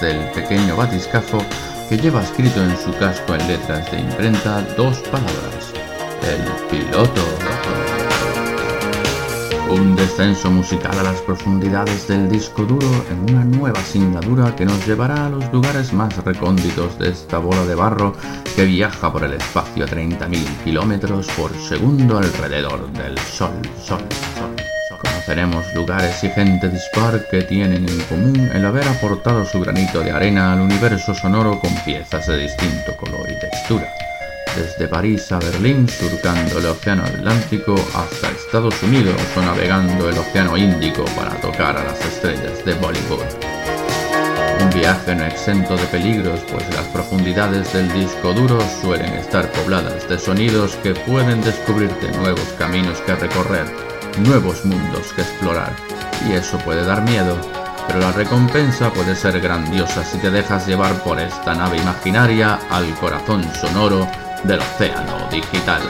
del pequeño batiscafo que lleva escrito en su casco en letras de imprenta dos palabras, el piloto. Un descenso musical a las profundidades del disco duro en una nueva singladura que nos llevará a los lugares más recónditos de esta bola de barro que viaja por el espacio a 30.000 kilómetros por segundo alrededor del Sol, Sol, Sol. Conoceremos lugares y gente dispar que tienen en común el haber aportado su granito de arena al universo sonoro con piezas de distinto color y textura desde París a Berlín, surcando el Océano Atlántico hasta Estados Unidos o navegando el Océano Índico para tocar a las estrellas de Bollywood. Un viaje no exento de peligros, pues las profundidades del disco duro suelen estar pobladas de sonidos que pueden descubrirte nuevos caminos que recorrer, nuevos mundos que explorar, y eso puede dar miedo, pero la recompensa puede ser grandiosa si te dejas llevar por esta nave imaginaria al corazón sonoro del océano digital.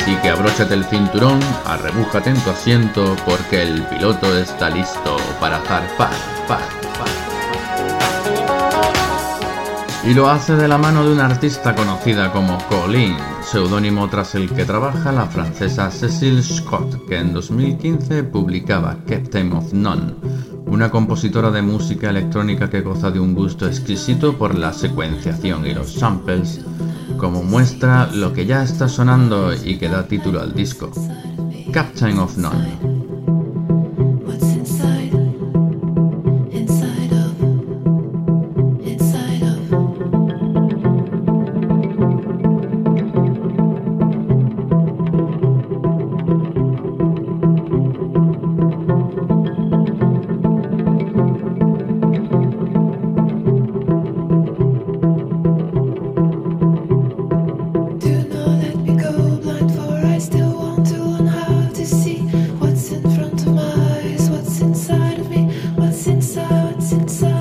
Así que abróchate el cinturón, arrebújate en tu asiento, porque el piloto está listo para zarpar, par, Y lo hace de la mano de una artista conocida como Colleen, seudónimo tras el que trabaja la francesa Cecile Scott, que en 2015 publicaba Captain of None, una compositora de música electrónica que goza de un gusto exquisito por la secuenciación y los samples, como muestra lo que ya está sonando y que da título al disco, Captain of None. It's inside.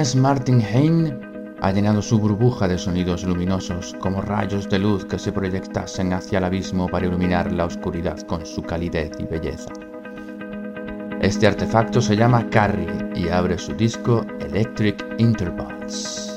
Martin Hein ha llenado su burbuja de sonidos luminosos como rayos de luz que se proyectasen hacia el abismo para iluminar la oscuridad con su calidez y belleza. Este artefacto se llama Carrie y abre su disco Electric Intervals.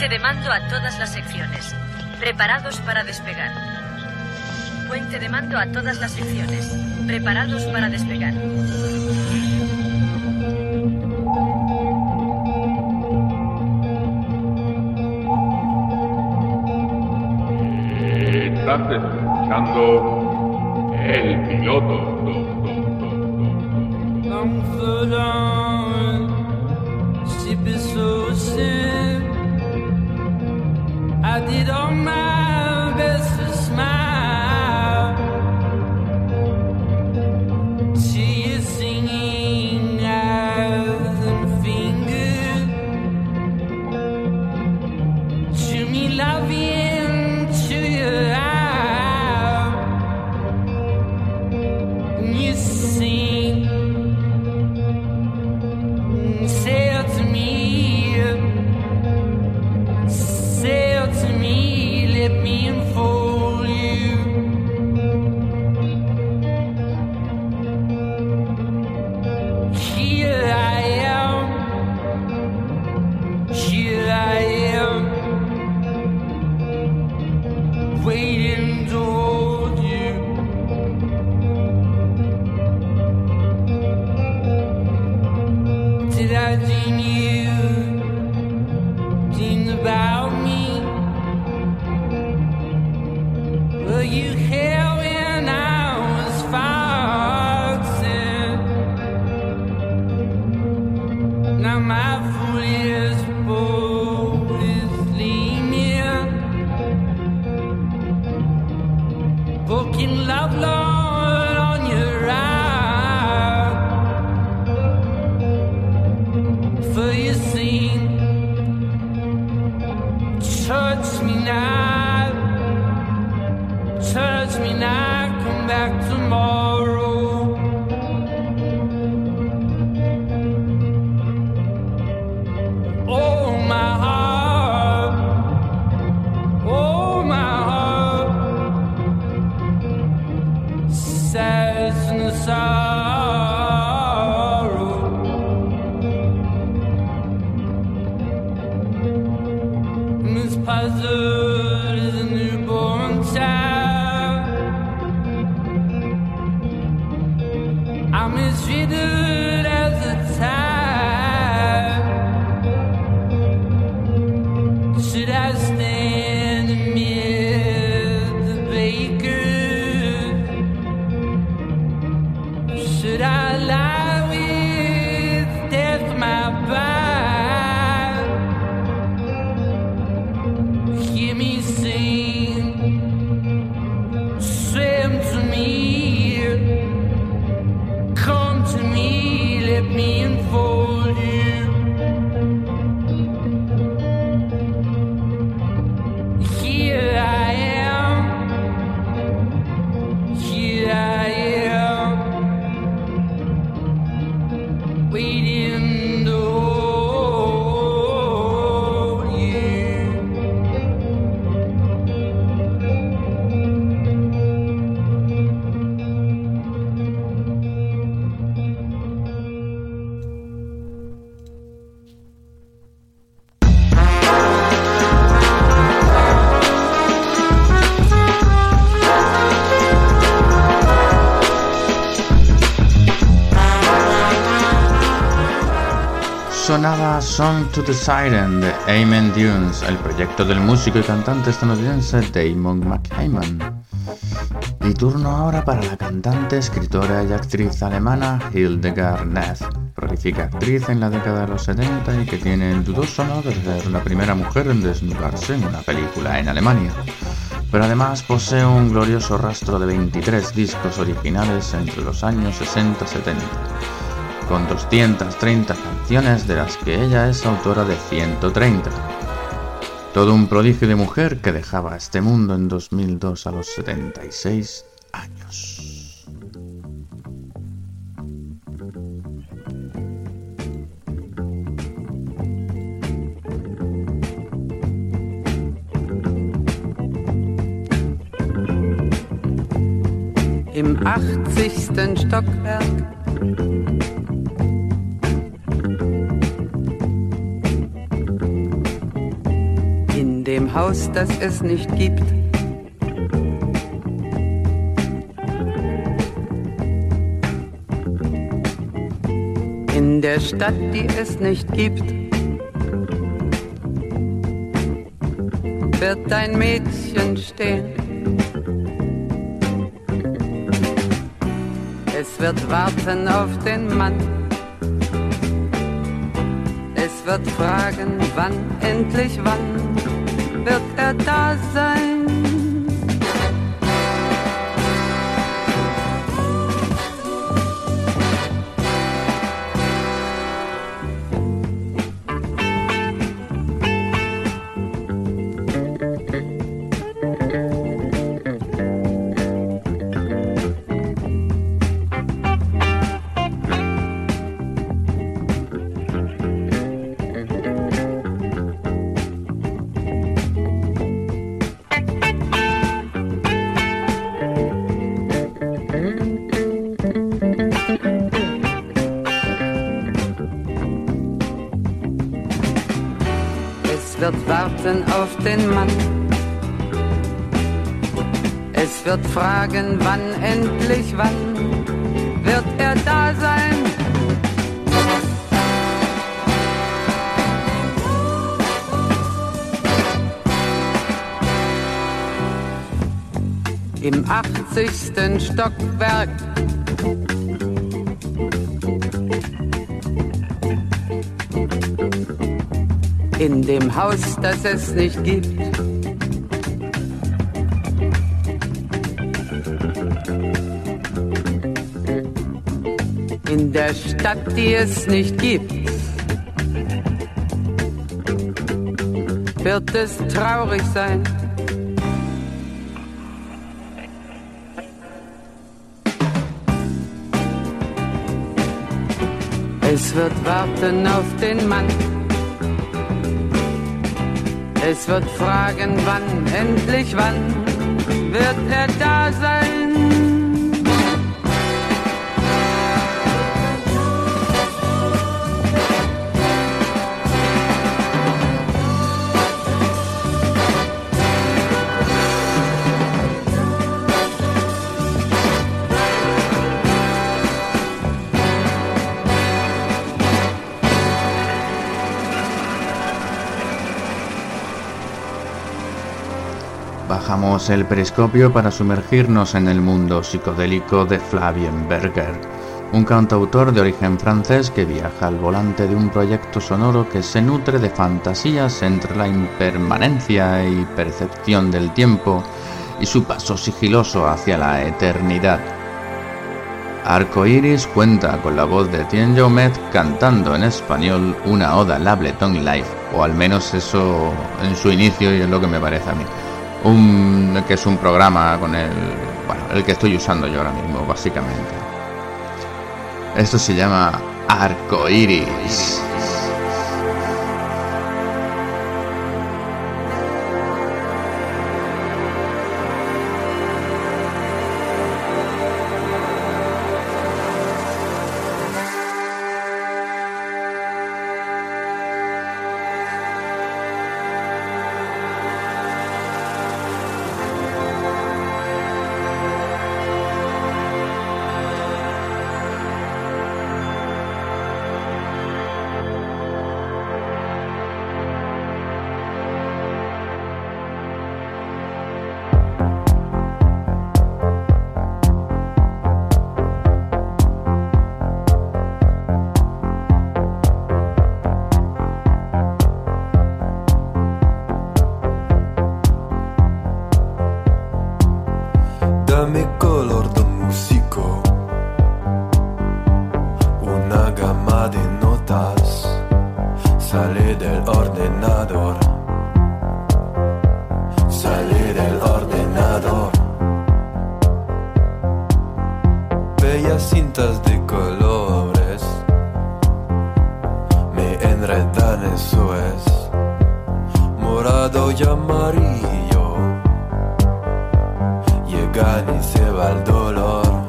Puente de mando a todas las secciones. Preparados para despegar. Puente de mando a todas las secciones. Preparados para despegar. Estás escuchando el piloto. Sonaba Song to the Siren de Amen Dunes, el proyecto del músico y cantante estadounidense Damon McHayman. Y turno ahora para la cantante, escritora y actriz alemana Hildegard Neff, prolífica actriz en la década de los 70 y que tiene el dudoso honor de ser la primera mujer en desnudarse en una película en Alemania. Pero además posee un glorioso rastro de 23 discos originales entre los años 60 y 70 con 230 canciones de las que ella es autora de 130. Todo un prodigio de mujer que dejaba este mundo en 2002 a los 76 años. Im 80. Stockwerk Haus, das es nicht gibt. In der Stadt, die es nicht gibt, wird ein Mädchen stehen. Es wird warten auf den Mann. Es wird fragen, wann, endlich wann a dozen warten auf den Mann. Es wird fragen, wann endlich, wann wird er da sein? Im 80. Stockwerk in dem Haus, das es nicht gibt. In der Stadt, die es nicht gibt, wird es traurig sein. Es wird warten auf den Mann es wird fragen, wann, endlich wann wird er da sein? El periscopio para sumergirnos en el mundo psicodélico de Flavien Berger, un cantautor de origen francés que viaja al volante de un proyecto sonoro que se nutre de fantasías entre la impermanencia y percepción del tiempo y su paso sigiloso hacia la eternidad. Arco Iris cuenta con la voz de Tien Met cantando en español una oda al Ableton Live, o al menos eso en su inicio y es lo que me parece a mí un, que es un programa con el, bueno, el que estoy usando yo ahora mismo, básicamente. Esto se llama Arco música se va el dolor.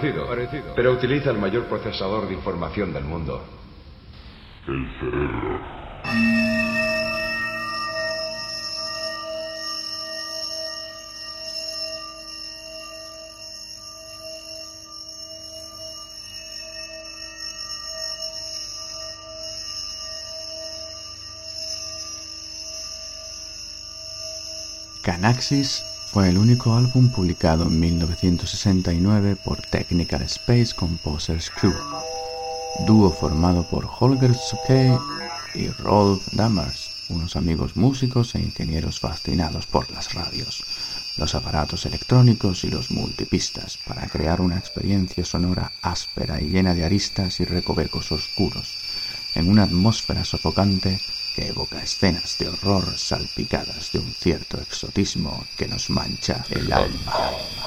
Parecido, parecido. Pero utiliza el mayor procesador de información del mundo. El cerebro. Canaxis fue el único álbum publicado en 1969 por Technical Space Composers Crew, dúo formado por Holger Suke y Rolf Dammers, unos amigos músicos e ingenieros fascinados por las radios, los aparatos electrónicos y los multipistas para crear una experiencia sonora áspera y llena de aristas y recovecos oscuros, en una atmósfera sofocante que evoca escenas de horror salpicadas de un cierto exotismo que nos mancha el alma.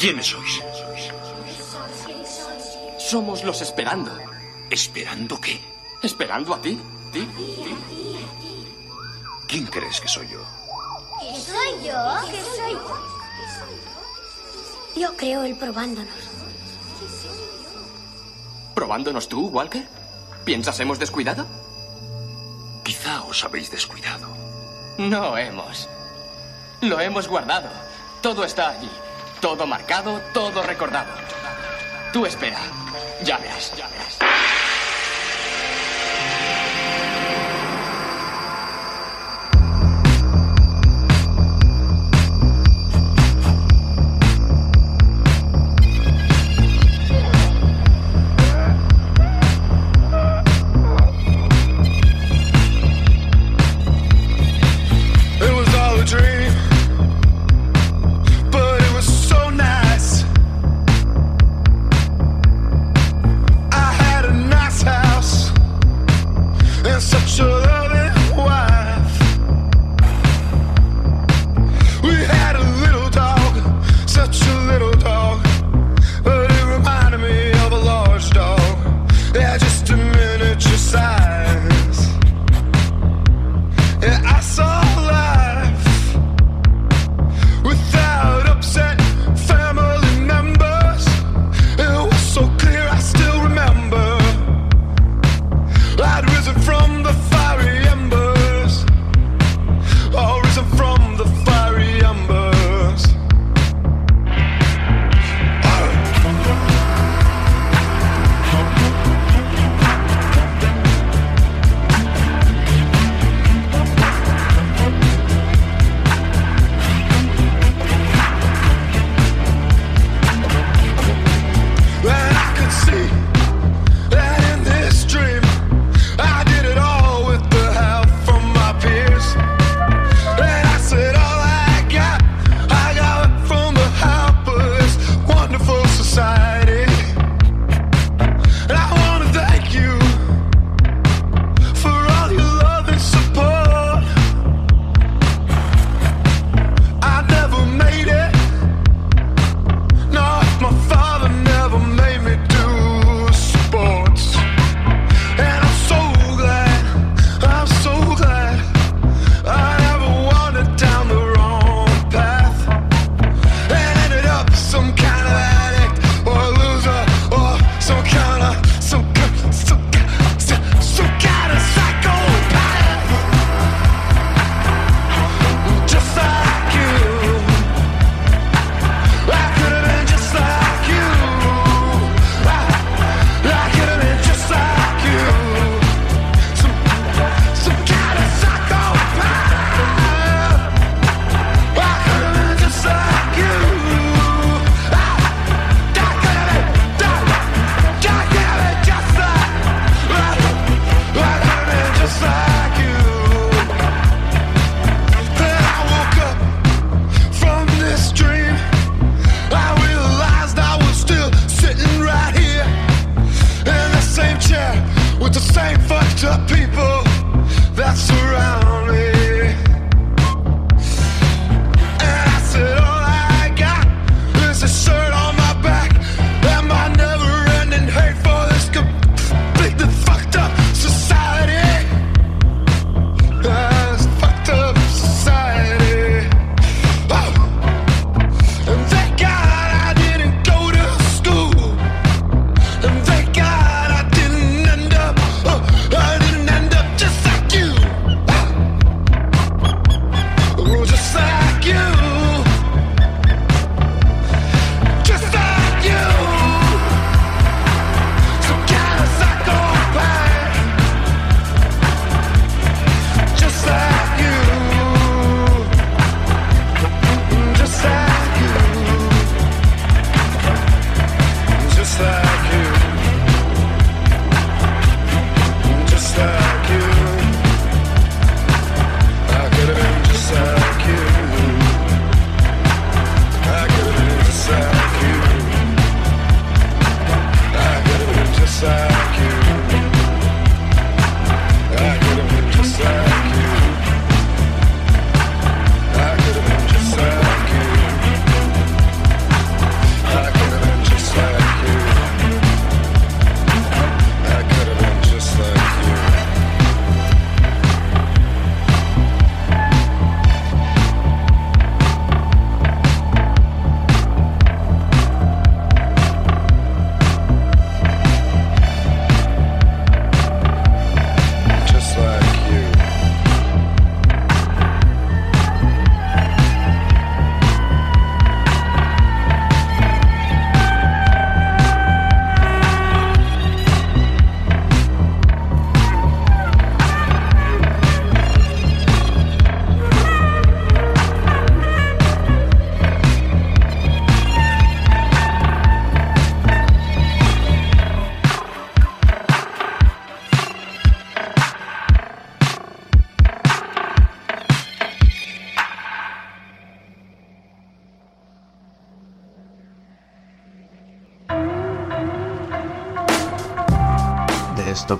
¿Quiénes sois? Somos los esperando. ¿Esperando qué? ¿Esperando a ti? ¿Ti? ¿Quién crees que soy yo? ¿Qué soy yo? ¿Qué soy yo? Yo creo el probándonos. ¿Probándonos tú, Walker? ¿Piensas hemos descuidado? Quizá os habéis descuidado. No hemos. Lo hemos guardado. Todo está allí. Todo marcado, todo recordado. Tú espera. Ya verás, ya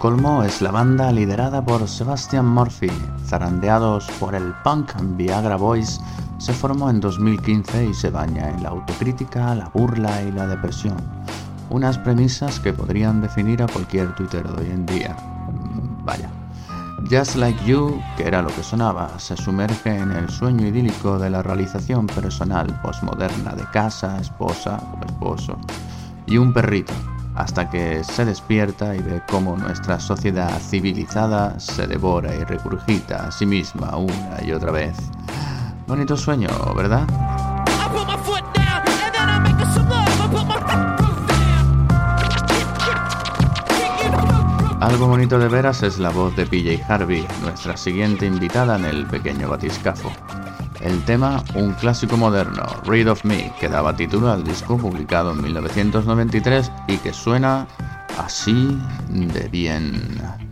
Estocolmo es la banda liderada por Sebastian Murphy. Zarandeados por el punk Viagra Boys, se formó en 2015 y se baña en la autocrítica, la burla y la depresión. Unas premisas que podrían definir a cualquier Twitter de hoy en día. Vaya. Just Like You, que era lo que sonaba, se sumerge en el sueño idílico de la realización personal postmoderna de casa, esposa o esposo y un perrito, hasta que se despierta y ve cómo nuestra sociedad civilizada se devora y regurgita a sí misma una y otra vez. Bonito sueño, ¿verdad? Algo bonito de veras es la voz de PJ Harvey, nuestra siguiente invitada en el pequeño batiscafo. El tema, un clásico moderno, Read of Me, que daba título al disco publicado en 1993 y que suena así de bien.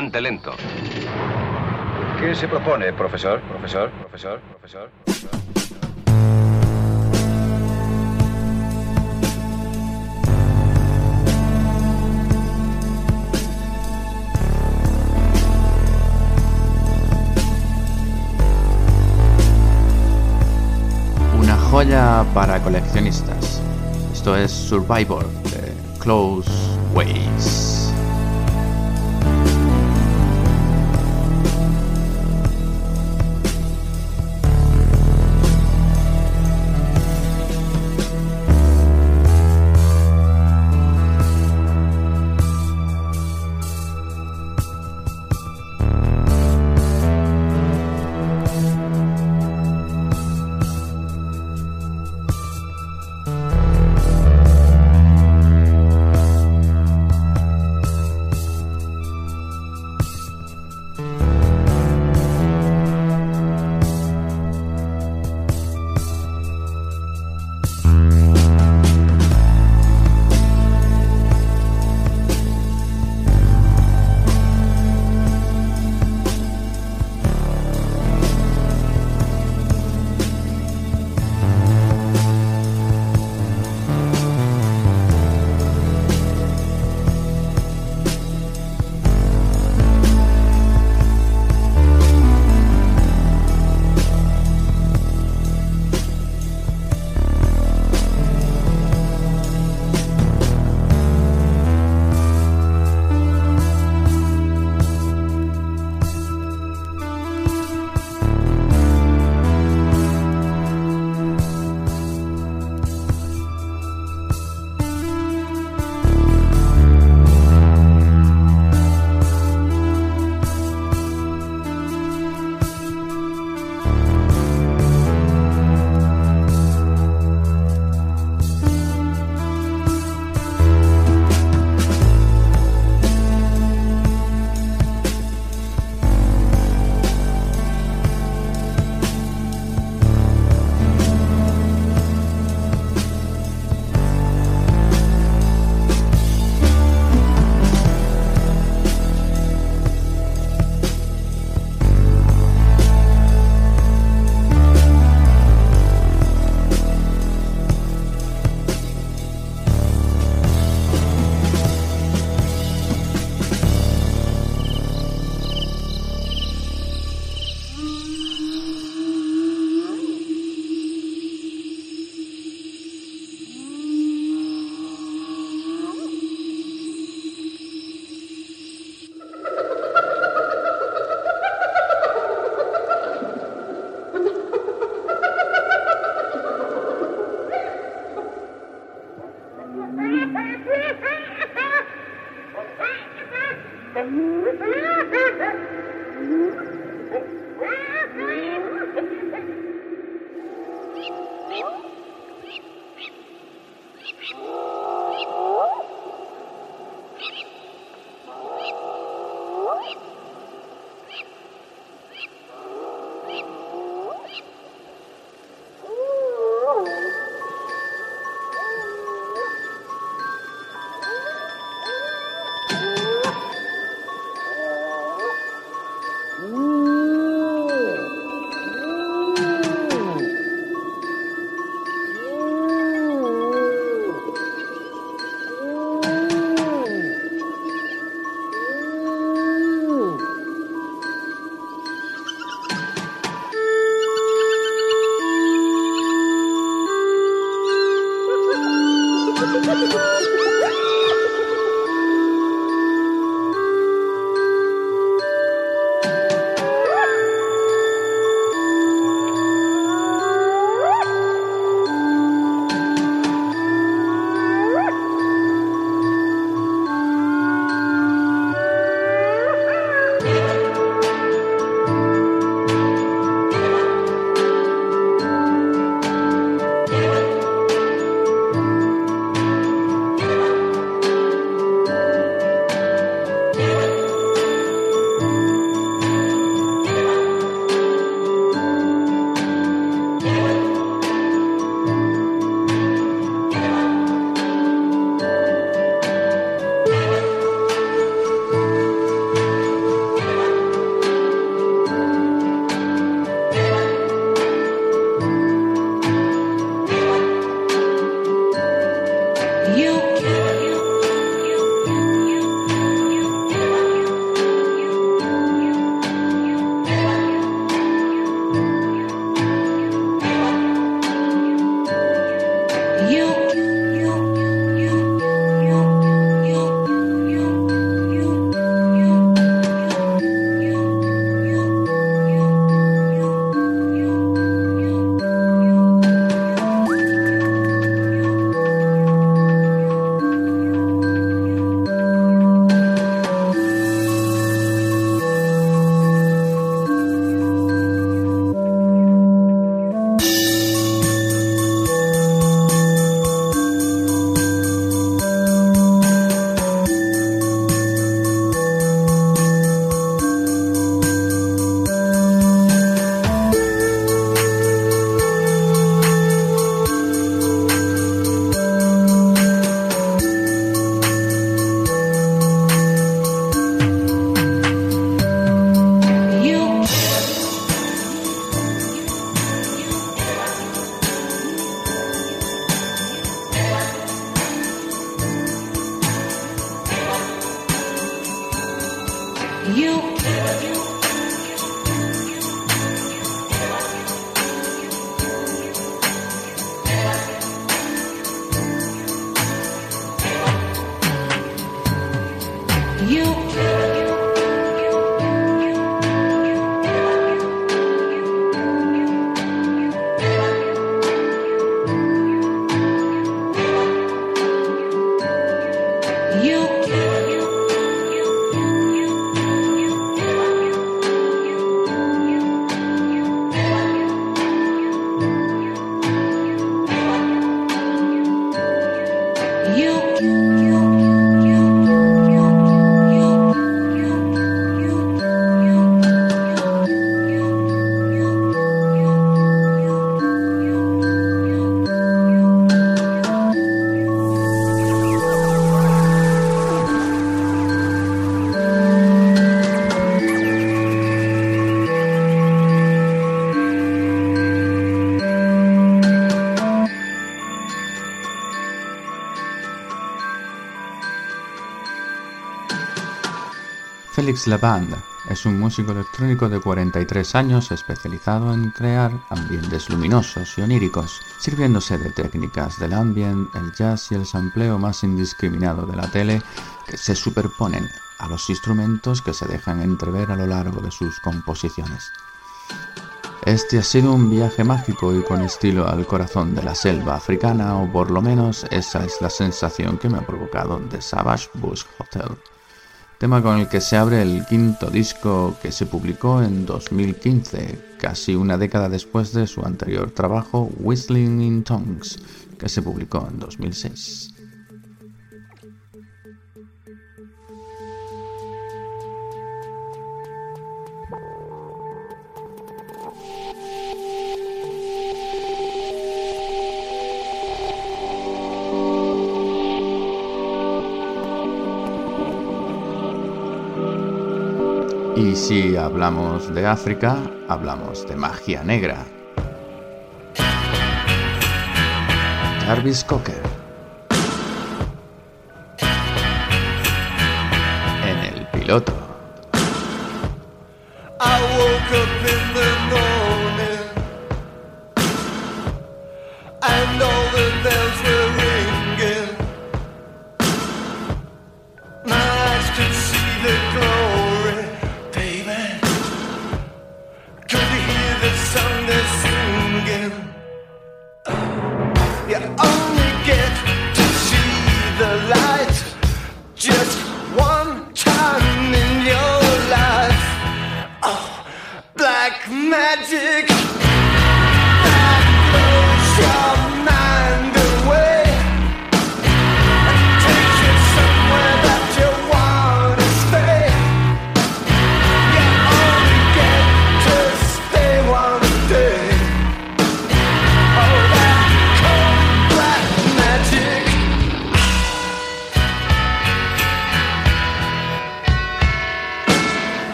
Avante lento. ¿Qué se propone, profesor? Profesor, profesor, profesor. profesor? Una joya para coleccionistas. Esto es Survivor de Close Ways. Félix Laband es un músico electrónico de 43 años especializado en crear ambientes luminosos y oníricos, sirviéndose de técnicas del ambient, el jazz y el sampleo más indiscriminado de la tele que se superponen a los instrumentos que se dejan entrever a lo largo de sus composiciones. Este ha sido un viaje mágico y con estilo al corazón de la selva africana, o por lo menos esa es la sensación que me ha provocado The Savage Bush Hotel tema con el que se abre el quinto disco que se publicó en 2015, casi una década después de su anterior trabajo Whistling in Tongues, que se publicó en 2006. Y si hablamos de África, hablamos de magia negra. Jarvis Cocker. En el piloto.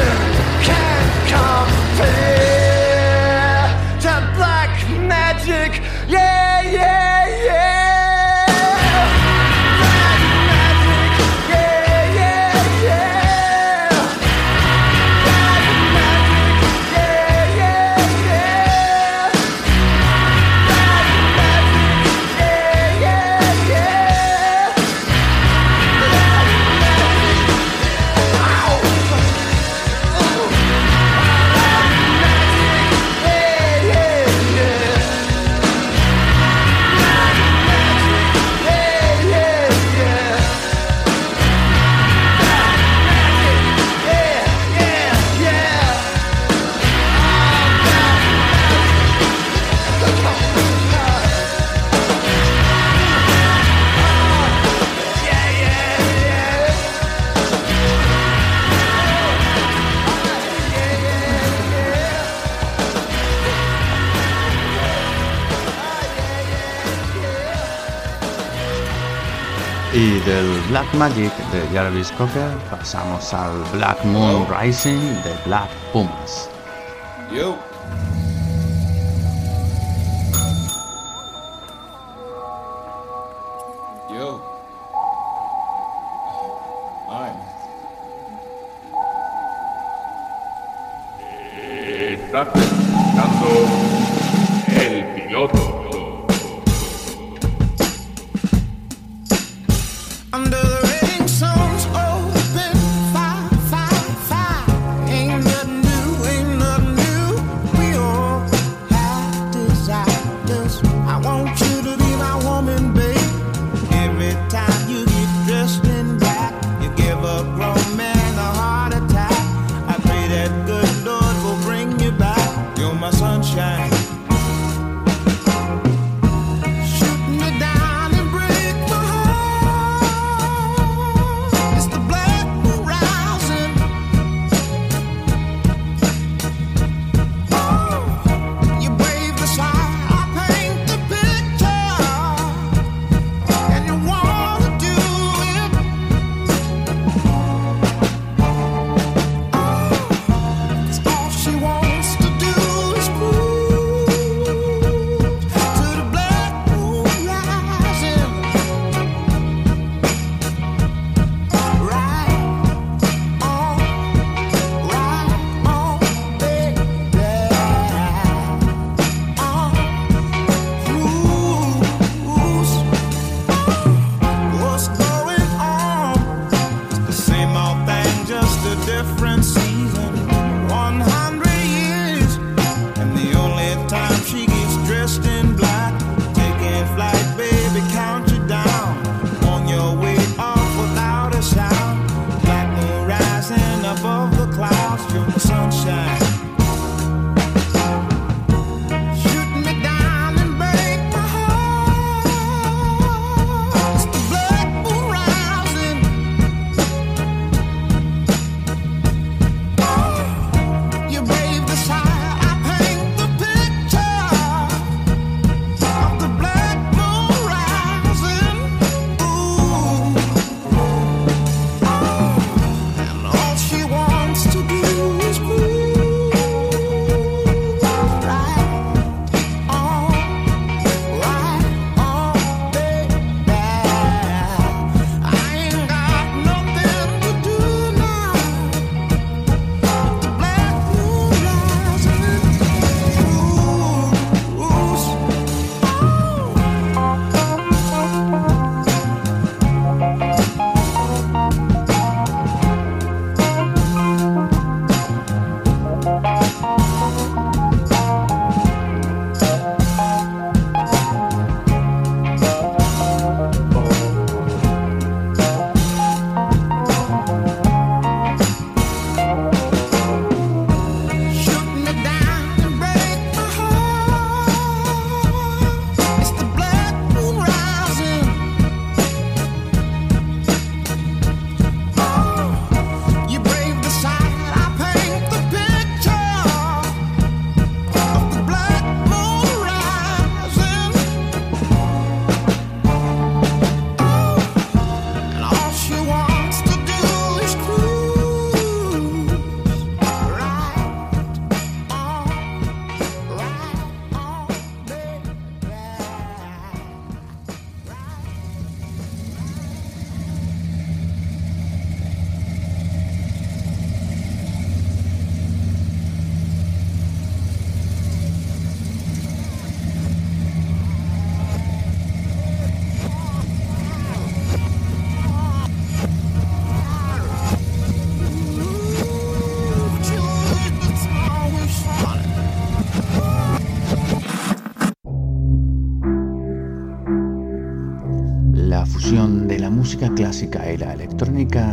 Yeah. del Black Magic de Jarvis Cocker pasamos al Black Moon Rising de Black Pumas. Yo.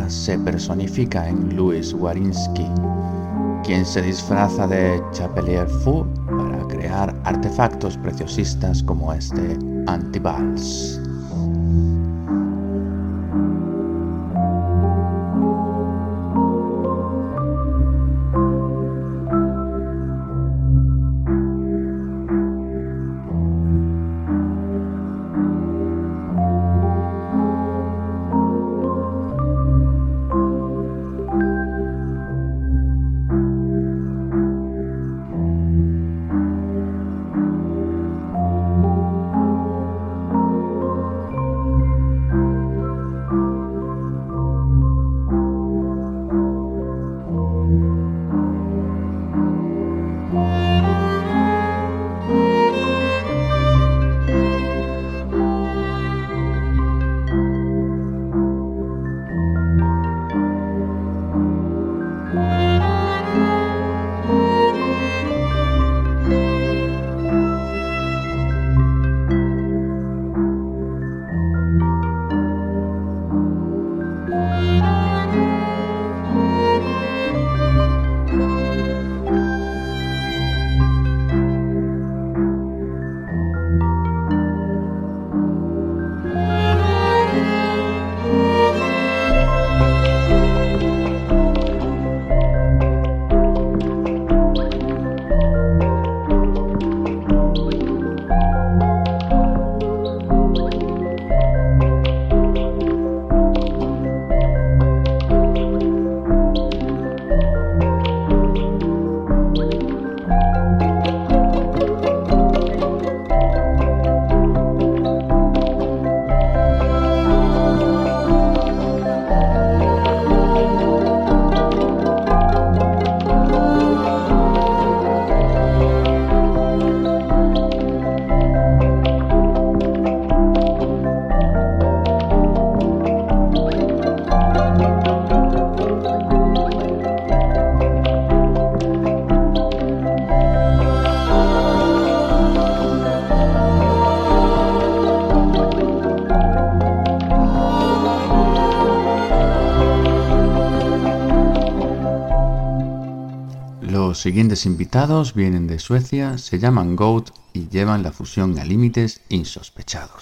se personifica en Louis Warinsky, quien se disfraza de Chapelier Fou para crear artefactos preciosistas como este Antibals. Los siguientes invitados vienen de Suecia, se llaman Goat y llevan la fusión a límites insospechados.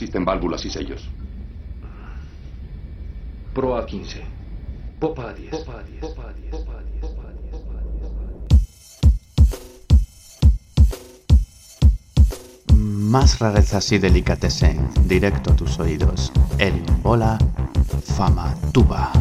Resisten válvulas y sellos. Proa 15. Popa 10. Popa 10. Popa 10. Popa 10. Popa 10. Más rarezas y delicatessen, directo a tus oídos. El bola fama tuba.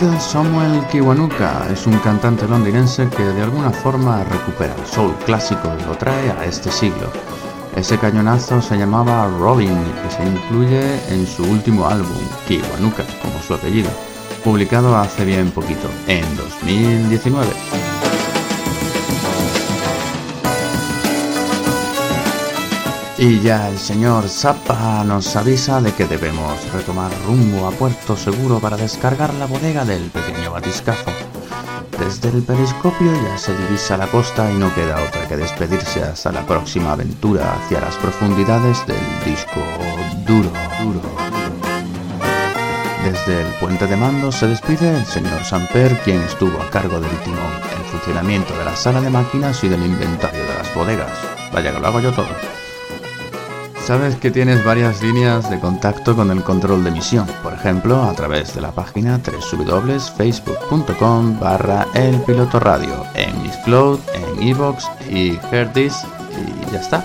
Michael Samuel Kiwanuka es un cantante londinense que de alguna forma recupera el soul clásico y lo trae a este siglo. Ese cañonazo se llamaba Robin y que se incluye en su último álbum, Kiwanuka, como su apellido, publicado hace bien poquito, en 2019. Y ya el señor Zappa nos avisa de que debemos retomar rumbo a Puerto Seguro para descargar la bodega del pequeño batiscafo. Desde el periscopio ya se divisa la costa y no queda otra que despedirse hasta la próxima aventura hacia las profundidades del disco duro, duro. Desde el puente de mando se despide el señor Samper, quien estuvo a cargo del timón, el funcionamiento de la sala de máquinas y del inventario de las bodegas. Vaya que lo hago yo todo. Sabes que tienes varias líneas de contacto con el control de emisión, por ejemplo, a través de la página www.facebook.com barra el piloto radio, en Mixcloud, en Evox y Herdis y ya está.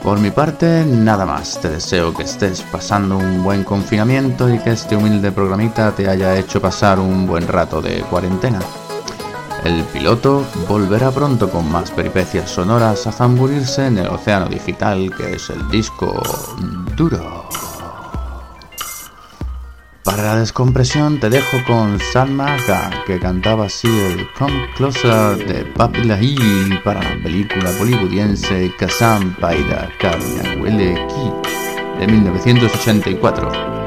Por mi parte, nada más. Te deseo que estés pasando un buen confinamiento y que este humilde programita te haya hecho pasar un buen rato de cuarentena. El piloto volverá pronto con más peripecias sonoras a zamburirse en el océano digital que es el disco duro. Para la descompresión te dejo con Salma Khan, que cantaba así el Come Closer de Papi Lahi para la película bollywoodiense Kazam Paida Wele Ki de 1984.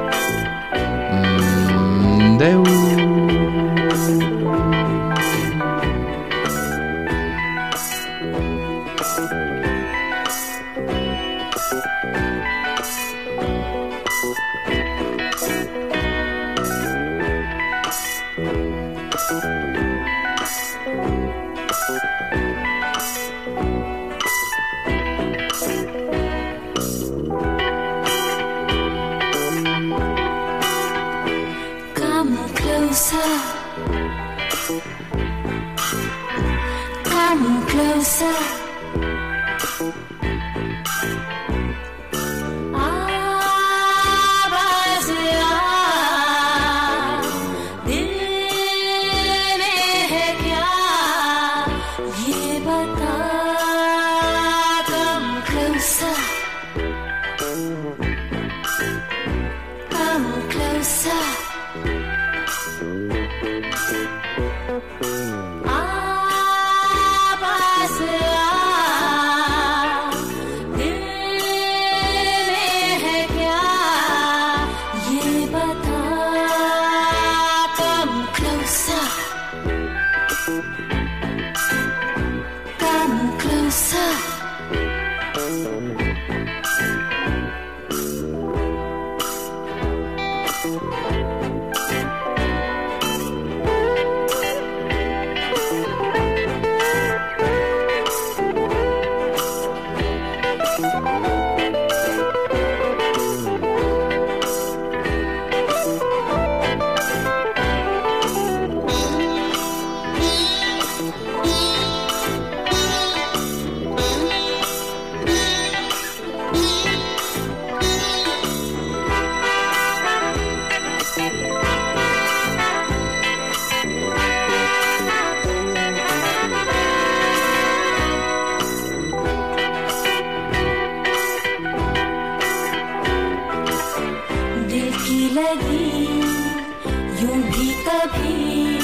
कभी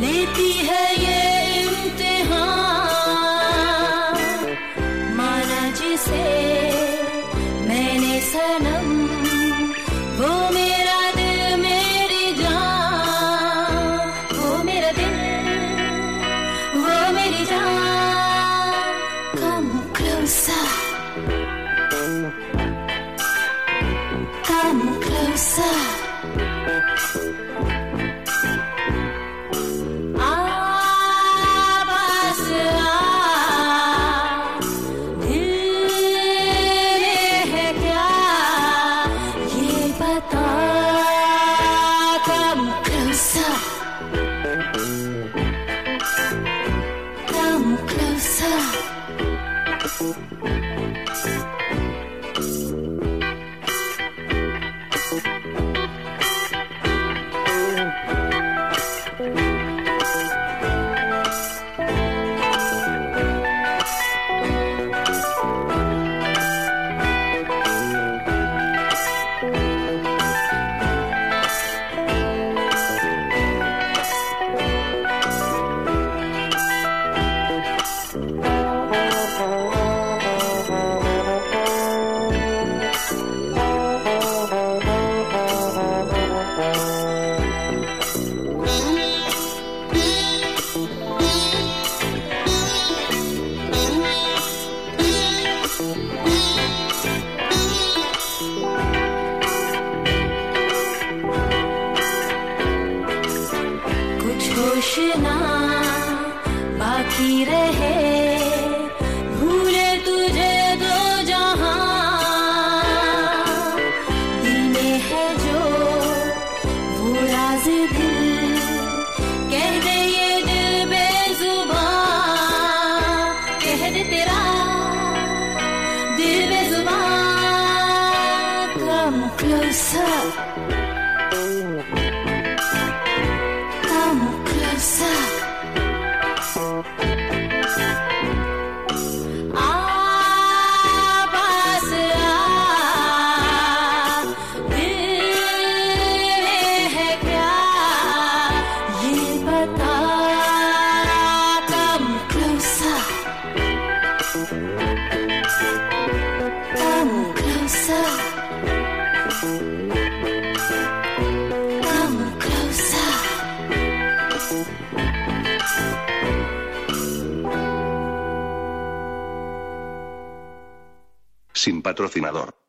लेती है ये patrocinador.